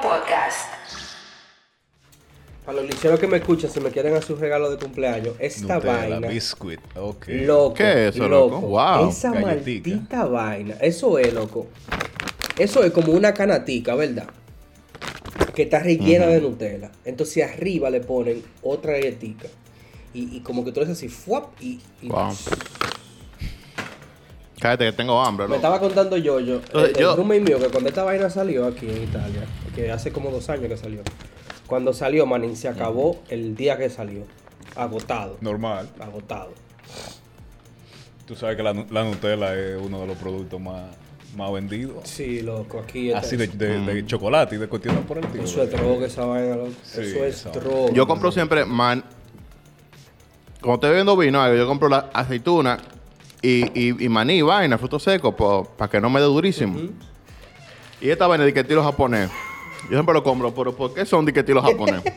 Podcast. Para los licheros que me escuchan, si me quieren hacer un regalo de cumpleaños, esta Nutella, vaina. biscuit. Ok. Loco. ¿Qué es eso, loco? Wow, Esa galletica. maldita vaina. Eso es, loco. Eso es como una canatica, ¿verdad? Que está rellena de Nutella. Entonces arriba le ponen otra galletica. Y, y como que tú le haces así, ¡fuap! Y, y- Wow. Cállate que tengo hambre, Me estaba contando yo, yo, Entonces, el, el yo- roommate mío, que cuando esta vaina salió aquí en Italia, que hace como dos años que salió, cuando salió, manín, se acabó el día que salió. Agotado. Normal. Agotado. Tú sabes que la, nu- la Nutella es uno de los productos más, más vendidos. Sí, loco, aquí Así de, de- de chocolate y de cuestiones por el estilo. Eso es droga, esa vaina, loco. Sí, Eso es droga. Yo compro siempre man. Cuando estoy bebiendo vino, algo, yo compro la aceituna y, y, y maní, vaina, frutos secos, para que no me dé durísimo. Y esta vaina de que estilo japonés. Yo siempre lo compro, pero ¿por qué son de que estilo japonés?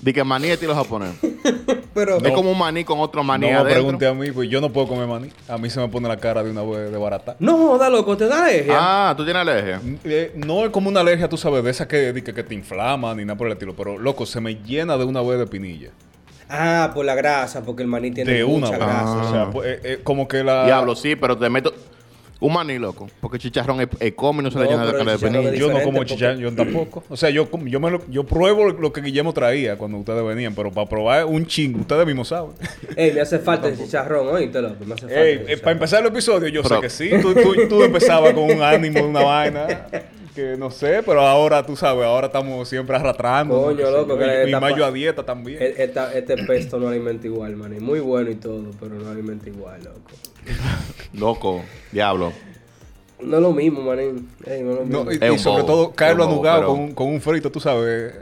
de que maní de estilo japonés. Pero, Es como un maní con otro maní No me pregunte a mí, pues yo no puedo comer maní. A mí se me pone la cara de una vez de barata. no joda, loco, te da alergia. Ah, tú tienes alergia. Eh, no es como una alergia, tú sabes, de esa que, de que, que te inflama ni nada por el estilo. Pero, loco, se me llena de una vez de pinilla. Ah, por la grasa, porque el maní tiene De mucha grasa. O sea, pues, eh, eh, como que la... Diablo, sí, pero te meto un maní, loco. Porque chicharrón es, es come y no se le llena de pero cara de es Yo no como chicharrón, yo tampoco. O sea, yo, como- yo, me lo- yo pruebo lo que Guillermo traía cuando ustedes venían, pero para probar un chingo, ustedes mismos saben. Ey, me hace falta el chicharrón, oíste, loco. Me hace falta. Ey, eh, para empezar el episodio, yo Pero- sé que sí. Tú, tú, tú empezabas con un ánimo, una vaina, que no sé, pero ahora tú sabes, ahora estamos siempre arrastrando. Coño, loco, que y, le y tapa- más yo a dieta también. E- esta- este pesto no alimenta igual, maní. Muy bueno y todo, pero no alimenta igual, loco. Loco, diablo. No es lo mismo, maní. Ey, no es lo mismo. No, y, sobre todo, caerlo anugado pero- con, un- con un frito, tú sabes.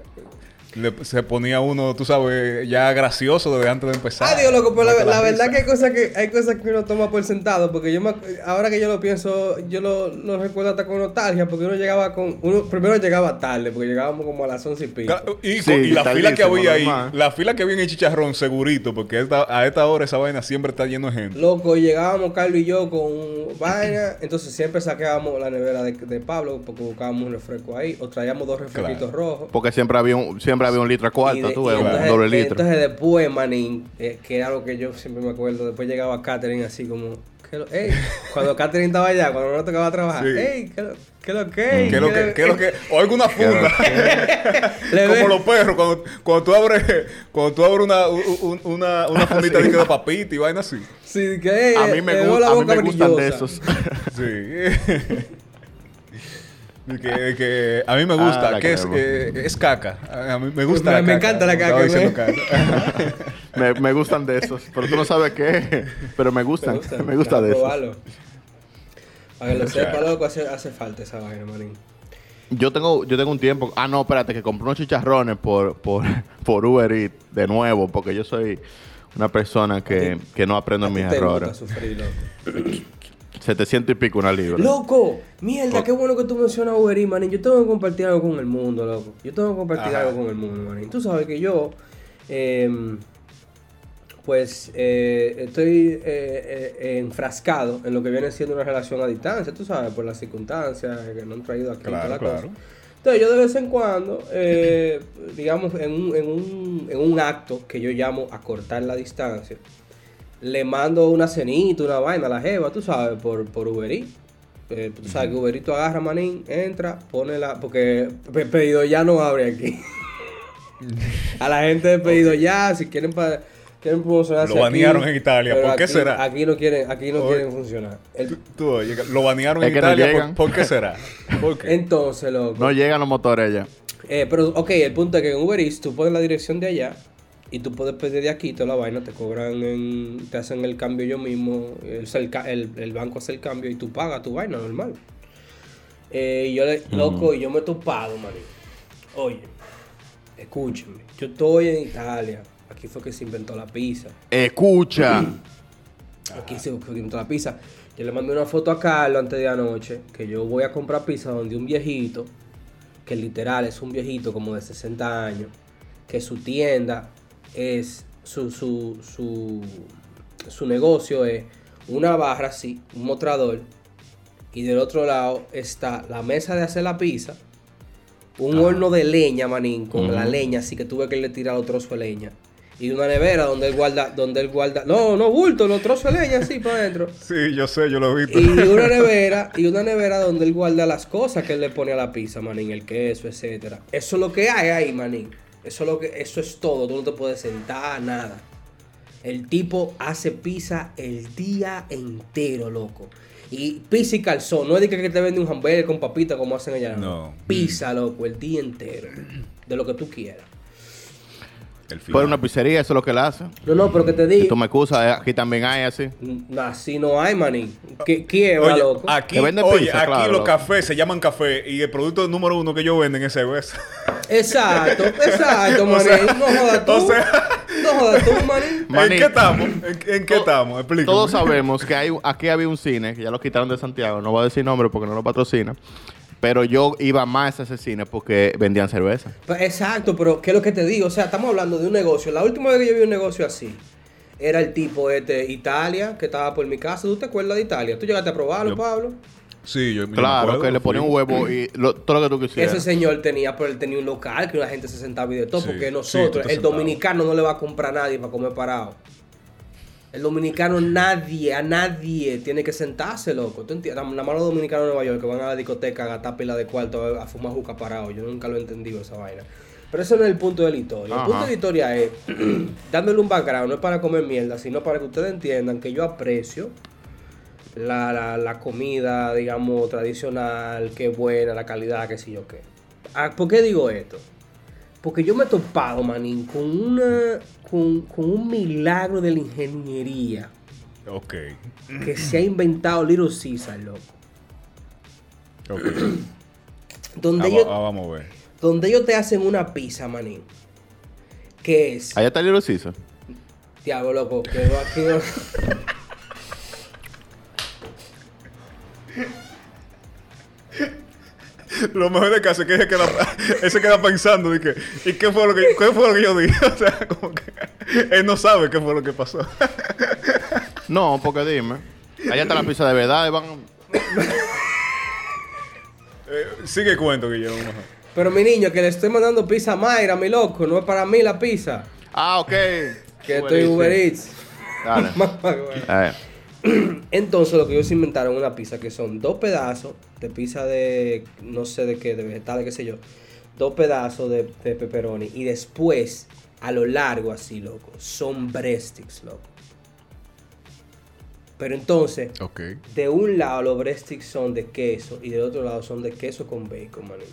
Le- se ponía uno, tú sabes, ya gracioso desde antes de empezar. Ah, Dios, loco, pero la, verdad que hay cosas que hay cosas que uno toma por sentado, porque yo me, ahora que yo lo pienso, yo lo, lo recuerdo hasta con nostalgia, porque uno llegaba con, uno primero llegaba tarde, porque llegábamos como a las once y pico. Claro, Y, Sí, con- y la fila que había ahí, normal. la fila que había en el chicharrón, segurito, porque esta- a esta hora esa vaina siempre está lleno de gente. Loco, llegábamos Carlos y yo con vaina, entonces siempre sacábamos la nevera de, de Pablo, porque buscábamos un refresco ahí, o traíamos dos refresquitos Claro. rojos. Porque siempre había un, siempre había un litro a Y cuarto, de- tú ves, un doble litro. Entonces después, manín, eh, que era lo que yo siempre me acuerdo, después llegaba Catherine así como, ¿qué lo, ey, cuando Catherine estaba allá, cuando no tocaba trabajar, Sí. ey, ¿qué lo, qué lo que? ¿Qué es lo que, qué es lo que? O alguna funda. Como los perros, cuando, cuando tú abres, cuando tú abres una, un- una, una fundita de, que de papita y vaina así. Sí, que A mí me, le gu- veo la a mí me gustan de esos. Sí. Que, que a mí me Ah, gusta, la que es, eh, es caca. A mí me gusta Me- la me caca. encanta la caca, diciendo güey. caca. me, me gustan de esos. Pero tú no sabes qué. Pero me gustan. Me, gusta de esos. probarlo. Para que lo sepa, loco, hace, hace falta esa vaina, manín. Yo tengo, yo tengo un tiempo. Ah, no, espérate, que compré unos chicharrones por, por, por Uber Eats de nuevo, porque yo soy una persona que, que no aprendo mis te gusta errores. sufrir, loco. 700 y pico una libra. Loco, mierda, qué bueno que tú mencionas Uber Eats, manín. Yo tengo que compartir algo con el mundo, loco. Yo tengo que compartir Ajá. algo con el mundo, manín. Tú sabes que yo, eh, pues, eh, estoy eh, eh, enfrascado en lo que viene siendo una relación a distancia, tú sabes, por las circunstancias que no han traído aquí Claro, la claro. cosa. Entonces yo de vez en cuando, eh, digamos, en un, en, un, en un acto que yo llamo a cortar la distancia, le mando una cenita, una vaina a la jeva, tú sabes, por, por Uber Eats. Eh, tú sabes que Uber Eats tú agarra, manín, entra, pone la... Porque pe- pedido ya no abre aquí. a la gente de pedido ya, si quieren pa- quieren promocionarse Lo aquí, banearon en Italia, ¿por qué aquí- será? Aquí no quieren, aquí no Oye. quieren funcionar. El- Tú, oye, lo banearon en no Italia. llegan. ¿por, por qué será? ¿Por qué? entonces, loco. No llegan los motores ya. Eh, pero, ok, el punto es que en Uber Eats tú pones la dirección de allá y tú puedes pedir de aquí toda la vaina, te cobran, en, te hacen el cambio ellos mismos, el, el, banco hace el cambio y tú pagas tu vaina normal. Eh, y yo, le, loco, y yo me he topado, man. Oye, escúchame, yo estoy en Italia, aquí fue que se inventó la pizza. Escucha. Aquí se inventó la pizza. Yo le mandé una foto a Carlos antes de anoche que yo voy a comprar pizza donde un viejito, que literal es un viejito como de 60 años, que su tienda es, su, su, su, su negocio es una barra así, un mostrador, y del otro lado está la mesa de hacer la pizza Un horno de leña, manín, con la leña, así que tuve que le tirar los trozos de leña. Y una nevera donde él guarda, donde él guarda, no, no bulto, los trozos de leña así para adentro. Sí, yo sé, yo lo he visto. Y una nevera, y una nevera donde él guarda las cosas que él le pone a la pizza, manín, el queso, etcétera. Eso es lo que hay ahí, manín. Eso es lo que, eso es todo. Tú no te puedes sentar, nada. El tipo hace pizza el día entero, loco. Y pizza y calzón. No es de que te vende un hamburger con papita como hacen allá. No. Pizza, loco, el día entero. De lo que tú quieras. Por una pizzería, eso es lo que él hace. No, no, pero que te Si digo. tú me excusas, eh, aquí también hay así. mm, Así no hay, manín. ¿Qué, qué va, Oye, loco? aquí, oye, pizza, aquí claro, los loco. cafés se llaman café y el producto número uno que ellos venden es cerveza. Exacto, exacto, O manín. sea, no jodas tú. o sea- no jodas tú, manín. ¿En Maní. qué estamos? ¿En, en qué estamos? Explícame. Todos sabemos que hay, aquí había un cine, que ya lo quitaron de Santiago, no voy a decir nombre porque no lo patrocina, pero yo iba más a ese cine porque vendían cerveza. Pues, Exacto, pero ¿qué es lo que te digo? O sea, estamos hablando de un negocio. La última vez que yo vi un negocio así, era el tipo este, Italia, que estaba por mi casa. ¿Tú te acuerdas de Italia? ¿Tú llegaste a probarlo, Yo- Pablo? Sí, yo, yo me Claro, acuerdo, que le ponía un huevo y lo- todo lo que tú quisieras. Ese señor tenía, pero él tenía un local que la gente se sentaba y de todo, Sí, porque nosotros, el dominicano no le va a comprar a nadie para comer parado. El dominicano, nadie, a nadie tiene que sentarse, loco. ¿Tú entiendes? Nada más los dominicanos de Nueva York que van a la discoteca a gastar pila de cuarto a, fumar juca parado. Yo nunca lo he entendido esa vaina. Pero eso no es el punto de la historia. El punto de la historia es, dándole un background, no es para comer mierda, sino para que ustedes entiendan que yo aprecio la, la, la comida, digamos, tradicional, que buena, la calidad, que sé yo qué. Ah, ¿Por qué digo esto? Porque yo me he topado, manín, con una. con, con un milagro de la ingeniería Ok. que se ha inventado Little Caesar, loco. Ok. Donde, Ah, ellos, va- ah, vamos a ver. donde ellos te hacen una pizza, manín. Que es. Allá está Little Caesar. Diablo, loco, que aquí no- Lo mejor de caso es que ese queda, ese queda pensando de que, ¿y qué fue lo que, qué fue lo que yo dije? O sea, como que él no sabe qué fue lo que pasó. No, porque dime. Allá está la pizza de verdad. y van- Eh, sigue el cuento, Guillermo. mejor. Pero mi niño, que le estoy mandando pizza a Mayra, mi loco, no es para mí la pizza. Ah, ok. Que estoy Uber Eats. Dale. Eh, Entonces lo que ellos inventaron una pizza que son dos pedazos de pizza de no sé de qué, de vegetales, qué sé yo. Dos pedazos de, de pepperoni y después a lo largo así, loco, son breadsticks, loco. Pero entonces, de un lado los breadsticks son de queso y del otro lado son de queso con bacon, maní.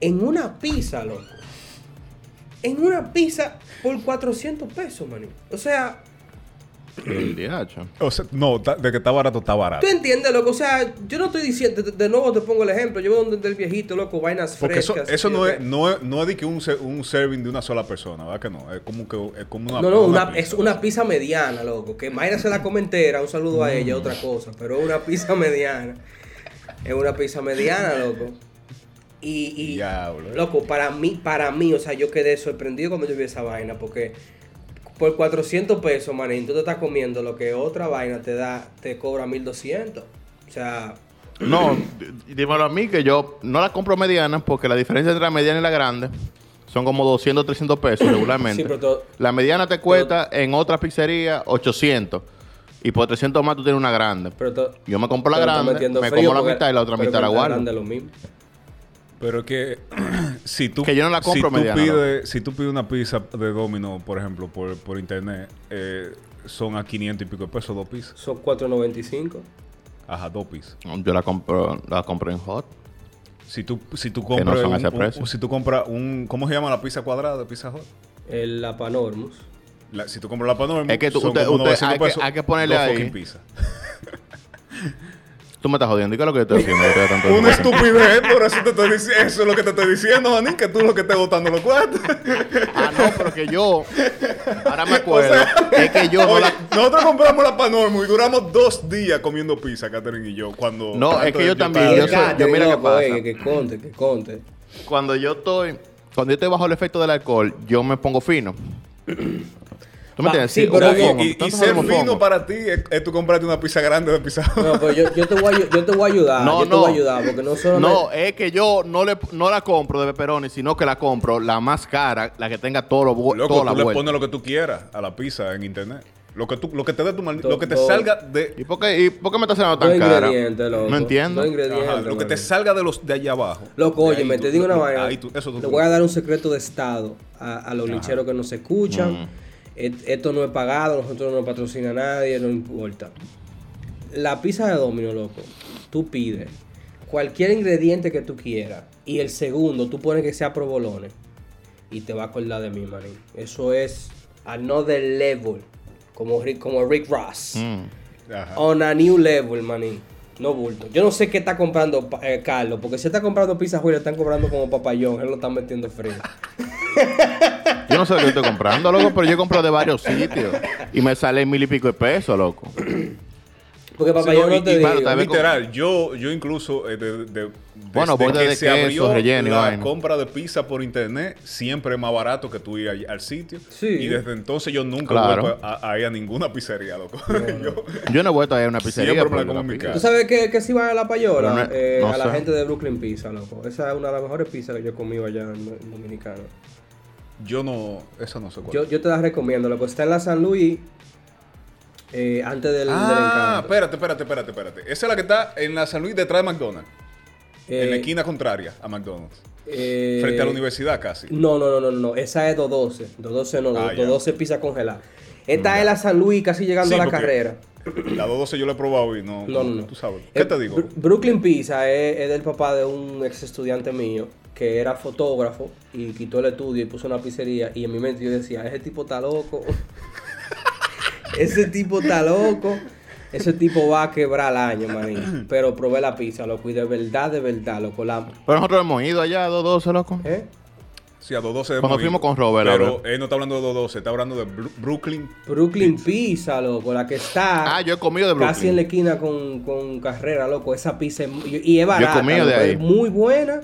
En una pizza, loco. En una pizza por 400 pesos, maní. O sea, el DH. O sea, no, de que está barato, está barato. Tú entiendes, loco. O sea, yo no estoy diciendo, de, de nuevo te pongo el ejemplo. Yo veo donde el viejito, loco, vainas Porque eso, frescas. eso no, es, no, es, no es de que un, un serving de una sola persona, ¿verdad que no? Es como, que, es como una No, no, una- pizza. es una pizza mediana, loco. Que Mayra se la come entera, un saludo a ella, otra cosa. Pero es una pizza mediana. Es una pizza mediana, loco. Y, y Diablo. loco, para mí, para mí, o sea, yo quedé sorprendido cuando yo vi esa vaina. Porque por 400 pesos, manín, tú te estás comiendo lo que otra vaina te da, te cobra 1200. O sea, No, dímelo a mí que yo no la compro mediana porque la diferencia entre la mediana y la grande son como 200, 300 pesos regularmente. Sí, pero todo- la mediana te cuesta en otra pizzería 800 y por 300 más tú tienes una grande. pero to- Yo me compro la grande, me como la mitad y la otra mitad la guardo. grande es lo mismo. Pero que si tú, Que yo no la compro si tú mediana, pides, si tú pides una pizza de Domino, por ejemplo, por, por internet, eh, son a 500 y pico de pesos dos pizzas. Son 4.95. Ajá, dos pizzas. Yo la compro, la compro en hot. Si tú, si tú no compras son un, ese un- si tú compras un, ¿cómo se llama la pizza cuadrada de Pizza Hut? El la Panormus. La- si tú compras la Panorama, Es que tú- son usted- como usted- 900 hay que- hay que ponerle dos ahí. pizzas. Tú me estás jodiendo. ¿Y qué es lo que yo estoy haciendo? Yo tanto Una estupidez, por eso te estoy diciendo, eso es lo que te estoy diciendo, Manín, que tú lo que estás botando los cuartos. Ah, no, pero que yo. Ahora me acuerdo. es que yo no Oye, la. nosotros compramos la Panormo y duramos dos días comiendo pizza, Catherine y yo, cuando... No, es que yo también, yo soy- yo mira qué pasa. que conte, que conte. Cuando yo estoy. Cuando yo estoy bajo el efecto del alcohol, yo me pongo fino. ¿Tú ¿Tú me Va, entiendes? sí, Sí, pero. Y, ser fino para ti es, es tú comprarte una pizza grande de pizza. No, pero yo, yo, te voy a, yo te voy a ayudar. No, yo te no. voy a ayudar porque no solo. No, es que yo no, le, no la compro de pepperoni, sino que la compro la más cara, la que tenga todo lo Loco, toda la tú le pones lo que tú quieras a la pizza en internet. Lo que, tú, lo que te dé tu mal- lo que te salga de, ¿Y por qué, y por qué me está saliendo Dos tan cara? ingredientes, loco. No entiendo. Ajá, lo que te salga de los de allá abajo. Loco, oye, me te digo una vaina. ahí tú- eso tú- Le voy a dar un secreto de estado a, a los licheros que nos escuchan. Mm. Esto no es pagado, nosotros no patrocina a nadie, no importa. La pizza de Domino, loco, tú pides cualquier ingrediente que tú quieras y el segundo tú pones que sea provolone y te va a acordar de mí, manín. Eso es another level, como Rick, como Rick Ross. Mm. Ajá. On a new level, manín. No bulto. Yo no sé qué está comprando eh, Carlos, porque si está comprando pizza Julio, están comprando como papayón. Él lo está metiendo frío. Yo no sé lo que estoy comprando, loco, pero yo compro de varios sitios. Y me sale mil y pico de pesos, loco. Porque Sí, papayón no, no, te y digo. claro, Literal, yo, yo incluso eh, de, de- Bueno, desde que de se queso, abrió relleno la vaina. compra de pizza por internet siempre es más barato que tú ir al, al sitio. Sí. Y desde entonces yo nunca Claro. he vuelto a, a ir a ninguna pizzería, loco. Yo- Yo no he vuelto a ir a una pizzería. Siempre me como en mi pizza. casa. ¿Tú sabes que, que si va a la payola? No- Eh, no a la gente de Brooklyn Pizza, loco. Esa es una de las mejores pizzas que yo he comido allá en, en Dominicana. Yo no, esa no sé cuál. Yo, yo te la recomiendo, loco. Está en la San Luis, eh, antes del, ah, espérate, espérate, espérate, espérate. Esa es la que está en la San Luis detrás de McDonald's. Eh, en la esquina contraria a McDonald's. eh, Frente a la universidad casi. No, no, no, no, no. Esa es 212. 212 no, Ah, ya. 212 pizza congelada. Esta es la San Luis, casi llegando Sí, a la porque- carrera. La 212 yo la he probado y no. No, no, no. Tú sabes. ¿Qué Eh, te digo? Brooklyn Pizza es, es del papá de un ex estudiante mío que era fotógrafo y quitó el estudio y puso una pizzería. Y en mi mente yo decía, ese tipo está loco. ese tipo está loco. Ese tipo va a quebrar el año, manín. Pero probé la pizza, loco. Y de verdad, de verdad, loco. La, Pero nosotros hemos ido allá a 212, loco. ¿eh? Sí, a 212 Cuando hemos fuimos con Robert, Pero él no está hablando de 212, está hablando de Bru- Brooklyn. Brooklyn Pizza, loco. La que está... Ah, yo he comido de Casi en la Brooklyn. esquina con, con carrera, loco. Esa pizza es, y es barata. comido de loco, ahí. Es muy buena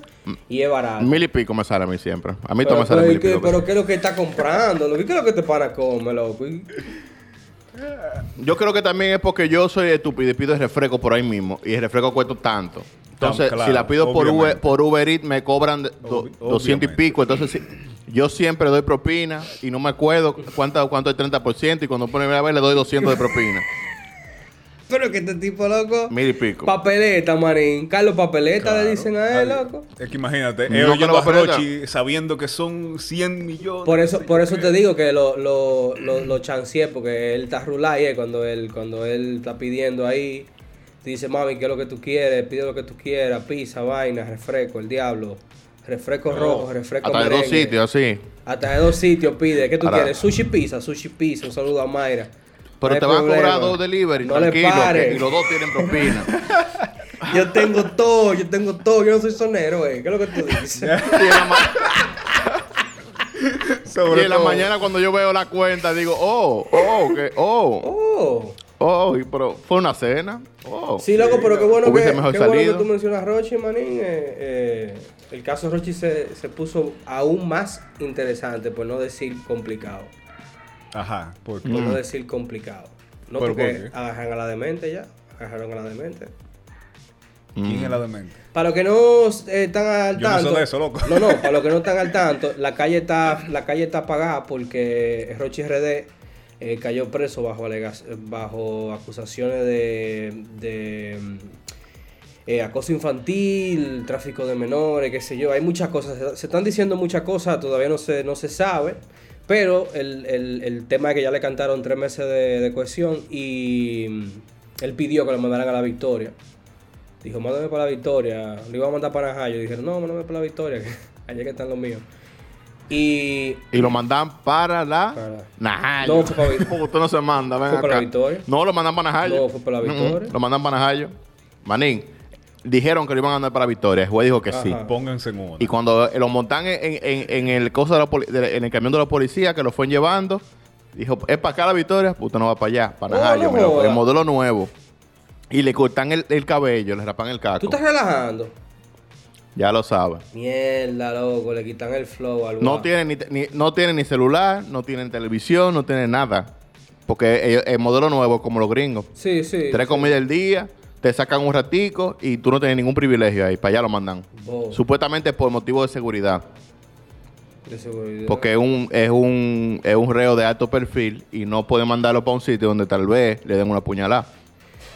y es barata. Mil y pico me sale a mí siempre. A mí todo me sale mil y ¿qué, pico. pero ¿qué es lo que está comprando? loco? ¿Qué es lo que te para comer, loco? Yo creo que también es porque yo soy estúpido y pido el refresco por ahí mismo. Y el refresco cuesta tanto. Entonces, claro, si la pido por. Uber, por Uber Eats, me cobran do- Obvi- 200 y pico. Entonces, sí, yo siempre doy propina y no me acuerdo cuánto, cuánto es 30%. Y cuando pone a ver, le doy 200 de propina. Pero que este tipo, loco. Mil y pico. Papeleta, manín. Carlos Papeleta le dicen a él, loco. Es que imagínate, No a papeleta. Rochi sabiendo que son 100 millones. Por eso, por eso te digo que lo, lo, lo, lo chanceé, porque él está rulado y cuando él, cuando él está pidiendo ahí, te dice, mami, ¿qué es lo que tú quieres? Pide lo que tú quieras, pizza, vaina, refresco, el diablo. Refresco rojo, refresco Hasta de dos sitios, así. Hasta de dos sitios pide. ¿Qué tú Ahora- quieres? Sushi pizza, sushi pizza. Un saludo a Mayra. Pero No te van a cobrar dos delivery, No le tranquilo. que- y los dos tienen propina. Yo tengo todo, yo tengo todo. Yo no soy sonero, eh. ¿Qué es lo que tú dices? y en la, ma- Sobre y en la todo. mañana cuando yo veo la cuenta digo, oh, oh, que, oh, oh. Oh, pero fue una cena. Oh. Sí, loco, pero qué bueno, que, qué bueno que tú mencionas a Rochi, manín. eh, eh, el caso Rochi se, se puso aún más interesante, por no decir complicado. Ajá, porque Por Mm. no decir complicado. No ¿Pero porque por qué? agarran a la demente ya. Agarraron a la demente. ¿quién Mm. es la demente? Para los que no eh, están al Yo no sé tanto. de eso, loco. No, no, para los que no están al tanto, la calle está, la calle está apagada porque Rochi RD eh, cayó preso bajo bajo acusaciones de, mm, eh, acoso infantil, tráfico de menores, qué sé yo. Hay muchas cosas. Se, están diciendo muchas cosas, todavía no se, no se sabe. Pero el, el- tema es que ya le cantaron tres meses de, cohesión y mm, él pidió que lo mandaran a la victoria. Dijo, mándame para la victoria. Le iba a mandar para Najayo. Dijeron, no, mándame para la victoria, que allá que están los míos. Y Y lo mandan para la Para- Najayo. No, fue para usted no se manda, ven Fue para acá. la Victoria. No, lo mandan para Najayo. No, fue para la Mm, mm, Victoria. Lo mandan para Najayo. Manín, dijeron que lo iban a mandar para la Victoria. El juez dijo que sí. Pónganse en una. Y cuando lo montan en, en- en el cosa de la de- en el camión de la policía que lo fueron llevando, dijo, es para acá la victoria, puta no va para allá, para Oh, Najayo, no el modelo nuevo. Y le cortan el, el cabello, le rapan el caco. tú estás relajando. Ya lo sabes. Mierda, loco, le quitan el flow al No tienen ni, no tienen ni celular, no tienen televisión, no tienen nada. Porque el modelo nuevo es como los gringos. Sí, sí. Tres sí. comidas al día, te sacan un ratico y tú no tienes ningún privilegio ahí. Para allá lo mandan. Supuestamente por motivo de seguridad. de seguridad. Porque es un, es un, es un reo de alto perfil y no pueden mandarlo para un sitio donde tal vez le den una puñalada.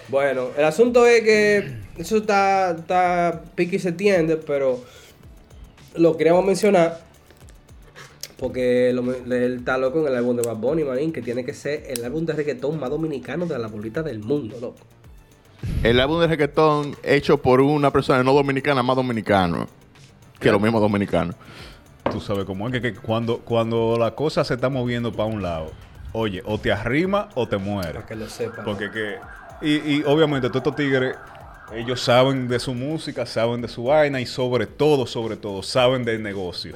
Bueno, el asunto es que eso está, está pique y se tiende, pero lo queríamos mencionar porque lo, él está loco en el álbum de Bad Bunny, manín, que tiene que ser el álbum de reggaetón más dominicano de la bolita del mundo, loco. El álbum de reggaetón hecho por una persona no dominicana más dominicano que los mismos dominicanos. Tú sabes cómo es que, que cuando, cuando la cosa se está moviendo para un lado, oye, o te arrima o te mueres. Para que lo sepan. Porque que... Y, y obviamente todos estos tigres, ellos saben de su música, saben de su vaina y sobre todo, sobre todo, saben del negocio.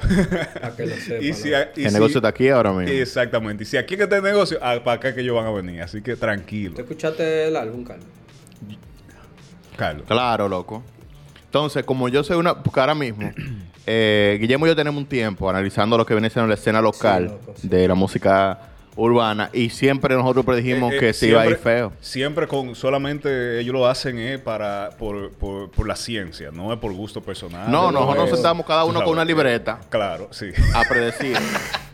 Para que lo sepan. y si, y el si- negocio está aquí ahora mismo. Exactamente. Y si aquí que está el negocio, ah, para acá que ellos van a venir. Así que ¿Tú tranquilo, escuchaste el álbum, Carlos? Carlos. Claro, loco. Entonces, como yo soy una... Porque ahora mismo, eh, Guillermo y yo tenemos un tiempo analizando lo que viene siendo la escena local loco, sí. de la música urbana y siempre nosotros predijimos Eh, eh, que se iba a ir feo. Siempre con solamente ellos lo hacen eh, para por, por, por la ciencia, no es por gusto personal. No, nosotros nos es- sentamos cada uno sabes, con una eh, libreta Claro, sí. a predecir.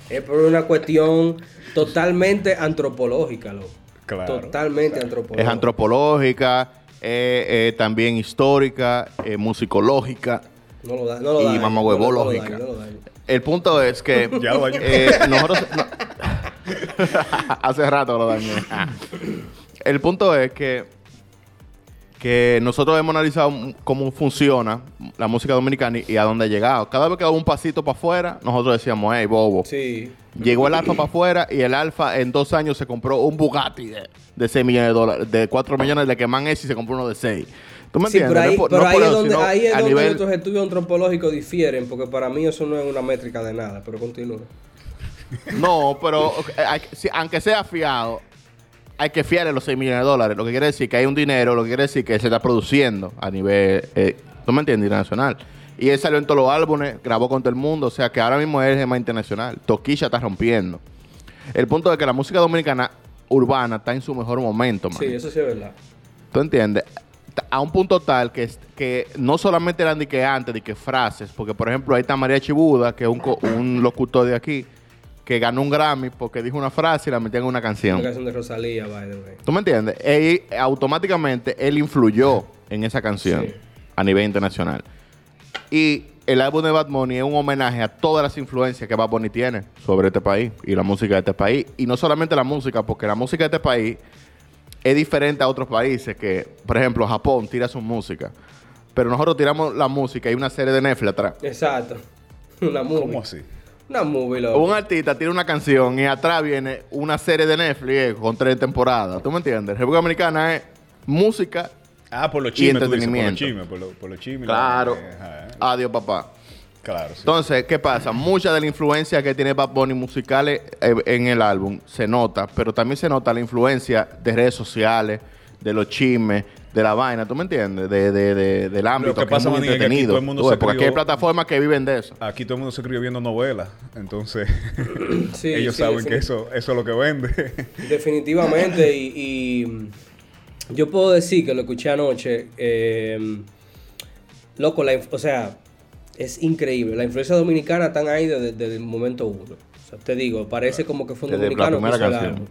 Es por una cuestión totalmente antropológica, loco. Claro. Totalmente antropológica. es antropológica, eh, eh, también histórica, eh, musicológica. No lo da, no lo Y dañe, mamagüevológica. no lo dañe, no lo dañe. El punto es que Ya eh, nosotros no- hace rato lo dañé. El punto es que que nosotros hemos analizado cómo funciona la música dominicana y, y a dónde ha llegado. Cada vez que daba un pasito para afuera, nosotros decíamos, hey, bobo. Sí. Llegó el Alfa para afuera y el Alfa en dos años se compró un Bugatti de, de 6 millones de dólares, de 4 millones de que man es y se compró uno de 6. ¿Tú me Sí, entiendes? pero ahí, No por- pero no ahí es eso, donde, ahí es donde nivel- nuestros estudios antropológicos difieren, porque para mí eso no es una métrica de nada, pero continúa. No, pero hay aunque sea fiado, hay que fiarle los 6 millones de dólares. Lo que quiere decir que hay un dinero, lo que quiere decir que se está produciendo a nivel, eh, ¿tú me entiendes? Internacional. Y él salió en todos los álbumes, grabó con todo el mundo, o sea que ahora mismo él es el más internacional. Toquilla está rompiendo. El punto es que la música dominicana urbana está en su mejor momento, man. Sí, eso sí es verdad. ¿Tú entiendes? A un punto tal que, que no solamente eran de que antes, de que frases, porque por ejemplo ahí está María Chibuda, que es un locutor de aquí, que ganó un Grammy porque dijo una frase y la metió en una La canción. canción de Rosalía, by the way. ¿Tú me entiendes? Y automáticamente él influyó en esa canción Sí. a nivel internacional. Y el álbum de Bad Bunny es un homenaje a todas las influencias que Bad Bunny tiene sobre este país y la música de este país. Y no solamente la música, porque la música de este país es diferente a otros países que, por ejemplo, Japón tira su música. Pero nosotros tiramos la música y una serie de Netflix atrás. Exacto. Una movie. ¿Cómo así? Una movie, loco. Un artista tira una canción y atrás viene una serie de Netflix eh, con tres temporadas. ¿Tú me entiendes? República Dominicana es música. Ah, por los tú dices, por los entretenimiento. chismes, por, lo- por los chismes. Claro. Ajá, Adiós, papá. claro, sí. Entonces, ¿qué pasa? Mucha de la influencia que tiene Bad Bunny musicales eh, en el álbum se nota, pero también se nota la influencia de redes sociales, de los chismes, de la vaina, ¿tú me entiendes? De, de- de- del ámbito que que, pasa, es muy que aquí entretenido. todo el mundo Tú ves, se porque aquí hay crió- plataformas que viven de eso. Aquí todo el mundo se escribe viendo novelas, entonces Sí, ellos sí, saben sí. que eso, eso es lo que vende. Definitivamente, y, y yo puedo decir que lo escuché anoche. eh, loco, la o sea, es increíble. La influencia dominicana están ahí desde, desde el momento uno. O sea, te digo, parece como que fue un Desde la dominicano. que canción. álbum.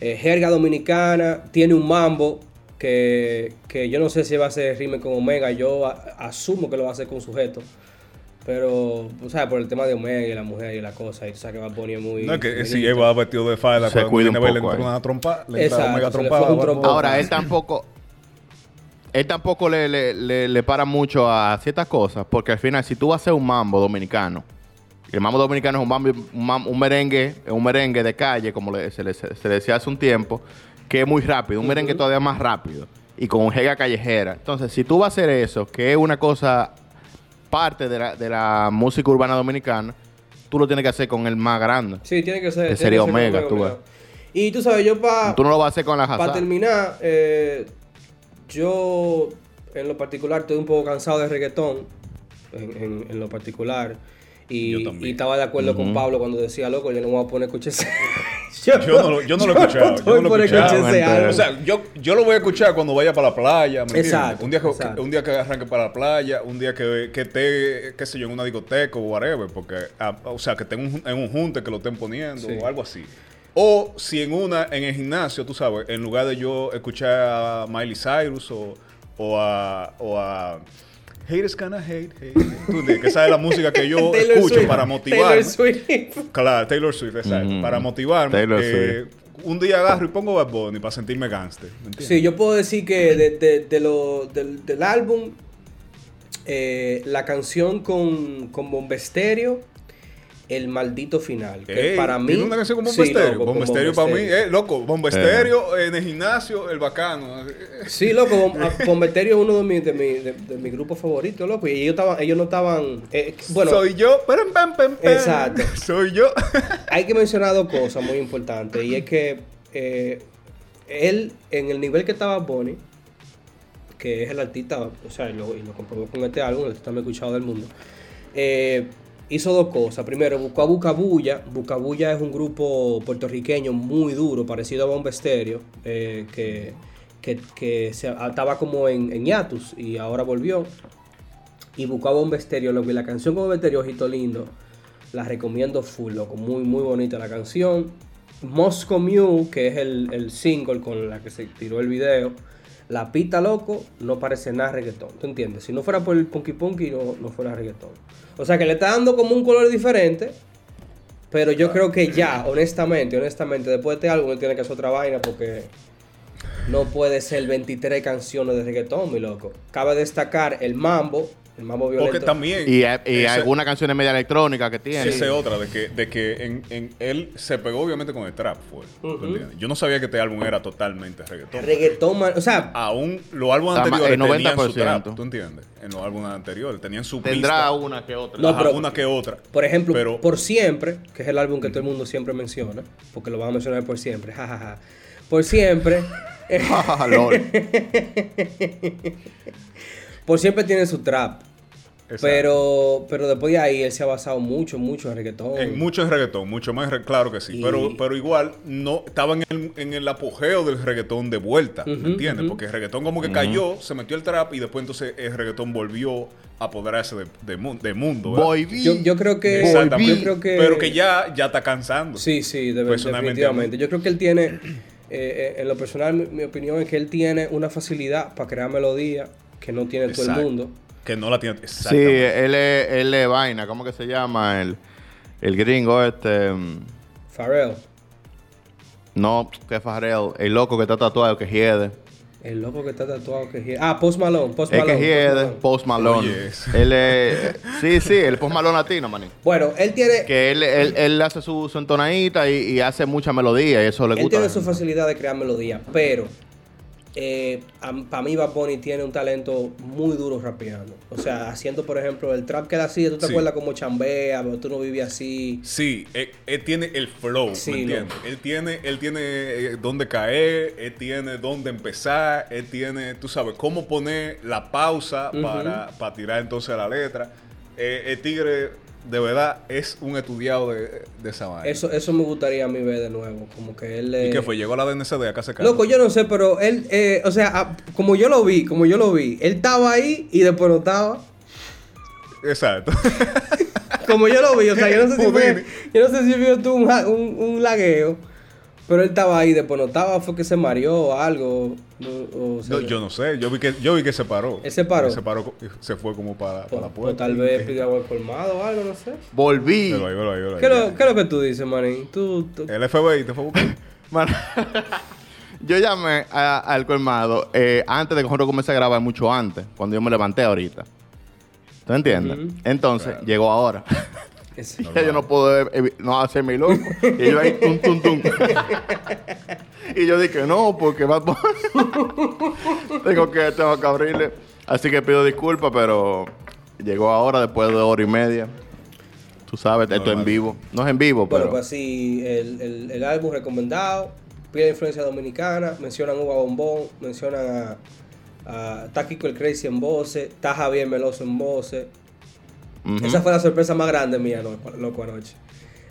Eh, jerga dominicana, tiene un mambo que, que yo no sé si va a hacer rime con Omega. Yo a- asumo que lo va a hacer con sujeto. Pero, o sea, por el tema de Omega y la mujer y la cosa, y tú sabes que va a poner muy. no que si él va vestido de falda, Se cuida un le poco entra ahí. una trompa, le entra Exacto, mega se le trompada. Ahora, él tampoco. Él tampoco le, le- le- le para mucho a ciertas cosas, porque al final, si tú vas a hacer un mambo dominicano, y el mambo dominicano es un, mambo- un, mam- un merengue, es un merengue de calle, como le- se, le, se le decía hace un tiempo, que es muy rápido, un merengue todavía más rápido, y con jega callejera. Entonces, si tú vas a hacer eso, que es una cosa parte de la, de la música urbana dominicana, tú lo tienes que hacer con el más grande. Sí, tiene que ser. Que sería ser Omega, tú ves. Y tú sabes, yo para Tú no lo vas a hacer con la Hazard. terminar, eh, yo en lo particular estoy un poco cansado de reggaetón. en, en- en lo particular. Y, Yo también. y estaba de acuerdo con Pablo cuando decía, loco, yo no me voy a poner a escuchar Yo no lo, yo no lo he escuchado. Yo no a lo he a escuchado. O sea, yo, yo lo voy a escuchar cuando vaya para la playa. Exacto, Un día que, exacto. un día que arranque para la playa, un día que, que esté, qué sé yo, en una discoteca o whatever, porque, ah, o sea, que esté en un, en un junte que lo estén poniendo Sí. o algo así. O si en una, en el gimnasio, tú sabes, en lugar de yo escuchar a Miley Cyrus o, o a, o a Haters gonna hate, hate. Tú entiendes, que esa es la música que yo escucho Swift, para motivarme. Taylor Swift. Claro, Taylor Swift, exacto. Ujú. Para motivarme. Taylor eh, un día agarro y pongo Bad Bunny para sentirme gangster. ¿me entiendes? Sí, yo puedo decir que de, de- de lo- del, del álbum, eh, la canción con, con Bombesterio, el maldito final. Que Ey, para mí. ¿tiene una canción con Sí, Bombesterio? loco, con Bombesterio para mí, Bombesterio. eh, loco, Bombesterio en el gimnasio, el bacano. Sí, loco, Bom- a- Bombesterio es uno de mis de mi, de, de mi grupos favoritos, loco. Y ellos, estaban, ellos no estaban. eh, bueno, Soy yo. pam, pam, pam, pam. Exacto. Soy yo. hay que mencionar dos cosas muy importantes. Y es que eh, él, en el nivel que estaba Bonnie, que es el artista, o sea, y lo, y lo comprobó con este álbum, el artista más escuchado del mundo, eh, hizo dos cosas. Primero, buscó a Bucabulla. Bucabulla es un grupo puertorriqueño muy duro, parecido a Bomba Estéreo, eh, que, que, que se, estaba como en, en hiatus y ahora volvió. Y buscó a Bomba loco. Y la canción con Bomba Estéreo, Ojito Lindo, la recomiendo full, loco. Muy, muy bonita la canción. Moscow Mule, que es el, el single con la que se tiró el video. La pita, loco, no parece nada reggaetón. ¿Tú entiendes? Si no fuera por el punky punky, no, no fuera reggaetón. O sea que le está dando como un color diferente. Pero yo creo que ya, honestamente, honestamente, después de este álbum tiene que hacer otra vaina porque no puede ser 23 canciones de reggaetón, mi loco. Cabe destacar el mambo, el mambo violento. Porque también. Y, y ese- algunas canciones media electrónicas que tiene. Esa es otra, de que, de que en, en- él se pegó obviamente con el trap, fue. Yo no sabía que este álbum era totalmente reggaetón. Reggaetón, man- o sea, Aún los álbumes anteriores el tenían su 90%. trap, ¿tú entiendes? En los álbumes anteriores tenían su Tendrá pista. una que otra. No, Ajá, pero- una que otra. por ejemplo, Pero- Por Siempre, que es el álbum que todo el mundo siempre menciona, porque lo van a mencionar por siempre, jajaja. Por Siempre, Lol. por Siempre tiene su trap. Exacto. Pero, pero después de ahí él se ha basado mucho, mucho en reggaetón. En mucho en reggaetón, mucho más, claro que sí. Y- Pero, pero igual, no estaba en el, en el apogeo del reggaetón de vuelta, ¿me entiendes? Porque el reggaetón como que cayó, se metió el trap y después entonces el reggaetón volvió a apoderarse de, de, mu- de mundo. Volví. yo, yo creo que. Exactamente. Yo creo que. Pero que ya, ya está cansando. Sí, sí, de- Personalmente, definitivamente. Yo creo que él tiene, eh, eh, en lo personal, mi, mi opinión es que él tiene una facilidad para crear melodía que no tiene todo el mundo. Que no la tiene. Sí, él es, él es vaina. ¿Cómo que se llama? El, el gringo este. mm, Pharrell, No, que Farrell. El loco que está tatuado, que hiede. el loco que está tatuado que gira. Ah, Post Malone, Post Es Malone. que Post hiede. Malone. Post Malone. Él es. Sí, sí, el Post Malone latino, maní. Bueno, él tiene, Que él, él, él hace su, su entonadita y, y hace mucha melodía y eso le él gusta. tiene su facilidad de crear melodía, pero eh, para mí Bad Bunny tiene un talento muy duro rapeando. O sea, haciendo, por ejemplo, el trap que él hacía, ¿tú te Sí. acuerdas como chambea, pero tú no vivías así? Sí, él, él tiene el flow, Sí, ¿me entiendes? Él tiene, él tiene eh, dónde caer, él tiene dónde empezar, él tiene, tú sabes, cómo poner la pausa para, para tirar entonces la letra. Eh, el tigre, de verdad, es un estudiado de, de esa vaina. Eso, eso me gustaría a mí ver de nuevo, como que él... ¿Y eh, qué fue? Llegó a la DNCD acá se Loco, yo no sé, pero él, eh, o sea, ah, como yo lo vi, como yo lo vi, él estaba ahí y después no estaba. Exacto. Como yo lo vi, o sea, yo no sé si fue, yo no sé si vio tú un, un, un lagueo, pero él estaba ahí, después no estaba, fue que se mareó o algo. o se- No, yo no sé, yo vi que, yo vi que se paró. ¿Él se paró? se paró, se fue como para, o, para la o puerta. tal vez pidió agua colmado o algo, no sé. Volví. Ahí, ahí, ahí. ¿Qué, es lo, qué es lo que tú dices, manín? Tú, tú- El FBI te fue a buscar. Man, yo llamé al colmado eh, antes de que nosotros comencé a grabar, mucho antes, cuando yo me levanté ahorita. ¿Tú entiendes? Entonces, Claro. llegó ahora. es- Ya yo no puedo no hacerme loco. Y yo ahí, tum, tum, tum. y yo dije, no, porque va tengo que tengo que abrirle. Así que pido disculpas, pero llegó ahora después de hora y media. Tú sabes, esto es en vivo. No es en vivo, Bueno, pero... pues sí, el, el, el álbum recomendado, pide influencia dominicana, mencionan Uva Bombón, mencionan a, a está Kiko el Crazy en voces, está Javier Meloso en voces. Esa fue la sorpresa más grande mía, loco, loco, anoche.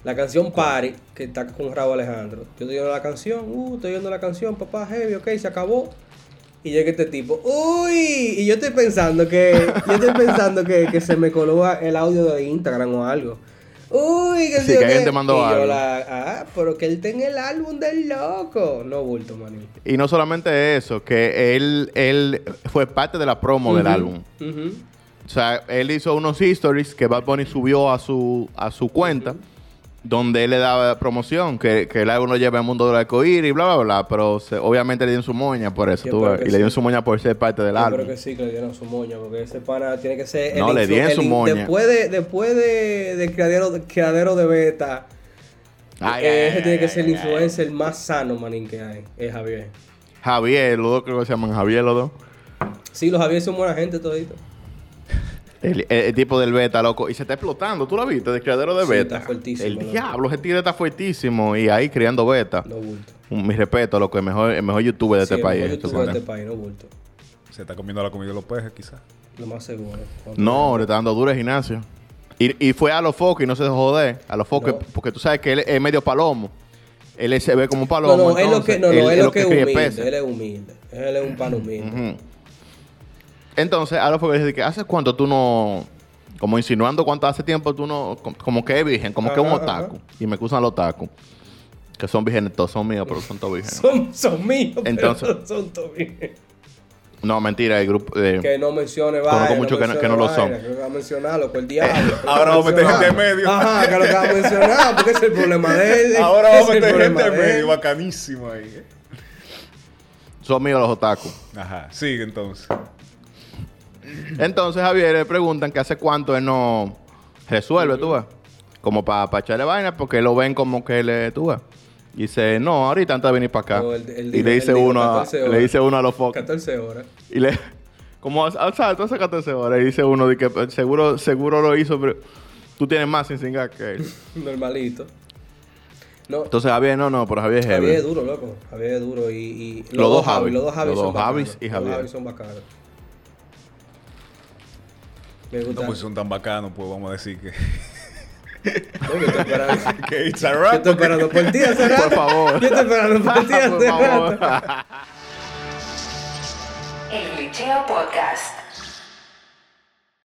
La canción Party, que está con Raúl Alejandro. Yo estoy viendo la canción, uh, estoy viendo la canción, papá, heavy, ok, se acabó. Y llega este tipo, uy, y yo estoy pensando que, yo estoy pensando que, que se me coló el audio de Instagram o algo. Uy, que Sí, que alguien te mandó Y yo algo. la- ah, pero que él tenga el álbum del loco. No bulto, maní. Y no solamente eso, que él, él fue parte de la promo del álbum. ujú. O sea, él hizo unos stories que Bad Bunny subió a su, a su cuenta, donde él le daba promoción, que, que el álbum lo lleva al mundo del arcoíris y bla, bla, bla. Pero se- obviamente le dieron su moña por eso, Yo tú Y le dieron su moña por ser parte del Yo álbum. creo que sí que le dieron su moña, porque ese pana tiene que ser. No, le influ- dieron su moña. Después de, después de, de criadero, de criadero de beta, Ay, eh, ay, ese ay, tiene que ser el influencer más sano, manín, que hay. Es Javier. Javier, los dos creo que se llaman Javier los dos. Sí, los Javier son buena gente todito. El, el- el tipo del beta, loco. Y se está explotando, ¿tú lo viste? Del criadero de Sí, beta. está fuertísimo, El loco. diablo, ese tigre está fuertísimo. Y ahí criando beta. No bulto. Mi respeto, loco. El mejor, el mejor youtuber de Sí, este el país. mejor youtuber de este país, no bulto. Se está comiendo la comida de los peces, quizás. Lo más seguro. No, le está dando duro el gimnasio. Y, y fue a los focos y no se dejó joder. A los focos, No. porque tú sabes que él es medio palomo. Él se ve como un No, palomo. no, es lo entonces, que, no, no, él- es lo que es humilde. Él es humilde. Él es un pan humilde. Entonces, a los focos dice que hace cuánto tú no. Como insinuando cuánto hace tiempo tú no. Como, que es virgen, como que es un Ajá, otaku. Y me acusan los otaku. Que son vírgenes, todos son míos, pero son todos vírgenes. Son, son míos, Entonces- pero son todos bien. No, mentira, el grupo. eh, Que no mencione Conozco vaina. muchos que no- que no lo son. Que no va a mencionar, loco, el diablo. que Ahora vamos a meter gente en medio. Ajá, que lo que va a mencionar, porque ese es el problema de él. Ahora vamos a meter gente en medio, bacanísimo ahí. ¿eh? son míos los otaku. Ajá, sigue entonces. Entonces, Javier, le preguntan que hace cuánto él no resuelve, tú ves. Como para echarle vaina, porque lo ven como que le, tú ves. Y dice, no, ahorita antes de venir para acá. Él y le dice uno a, 14 horas. le dice uno a los focos. 14 horas. Y le, como al salto hace 14 horas, y dice uno de que pues, seguro, seguro lo hizo, pero tú tienes más sin singar que él. Normalito. No, Entonces, Javier, no, no, pero Javier es. Javier es duro, loco. Javier es duro y... y Los dos Javi. Los dos Javi Los son dos bacanos. Javis y Javier. dos Javi son bacanos. Me No, gusta. pues son tan bacanos, pues vamos a decir que, No, yo estoy esperando. que it's a Yo rap. estoy esperando por ti hace rato. Por favor. Yo estoy esperando por ti hace rato. El Glitcheo Podcast.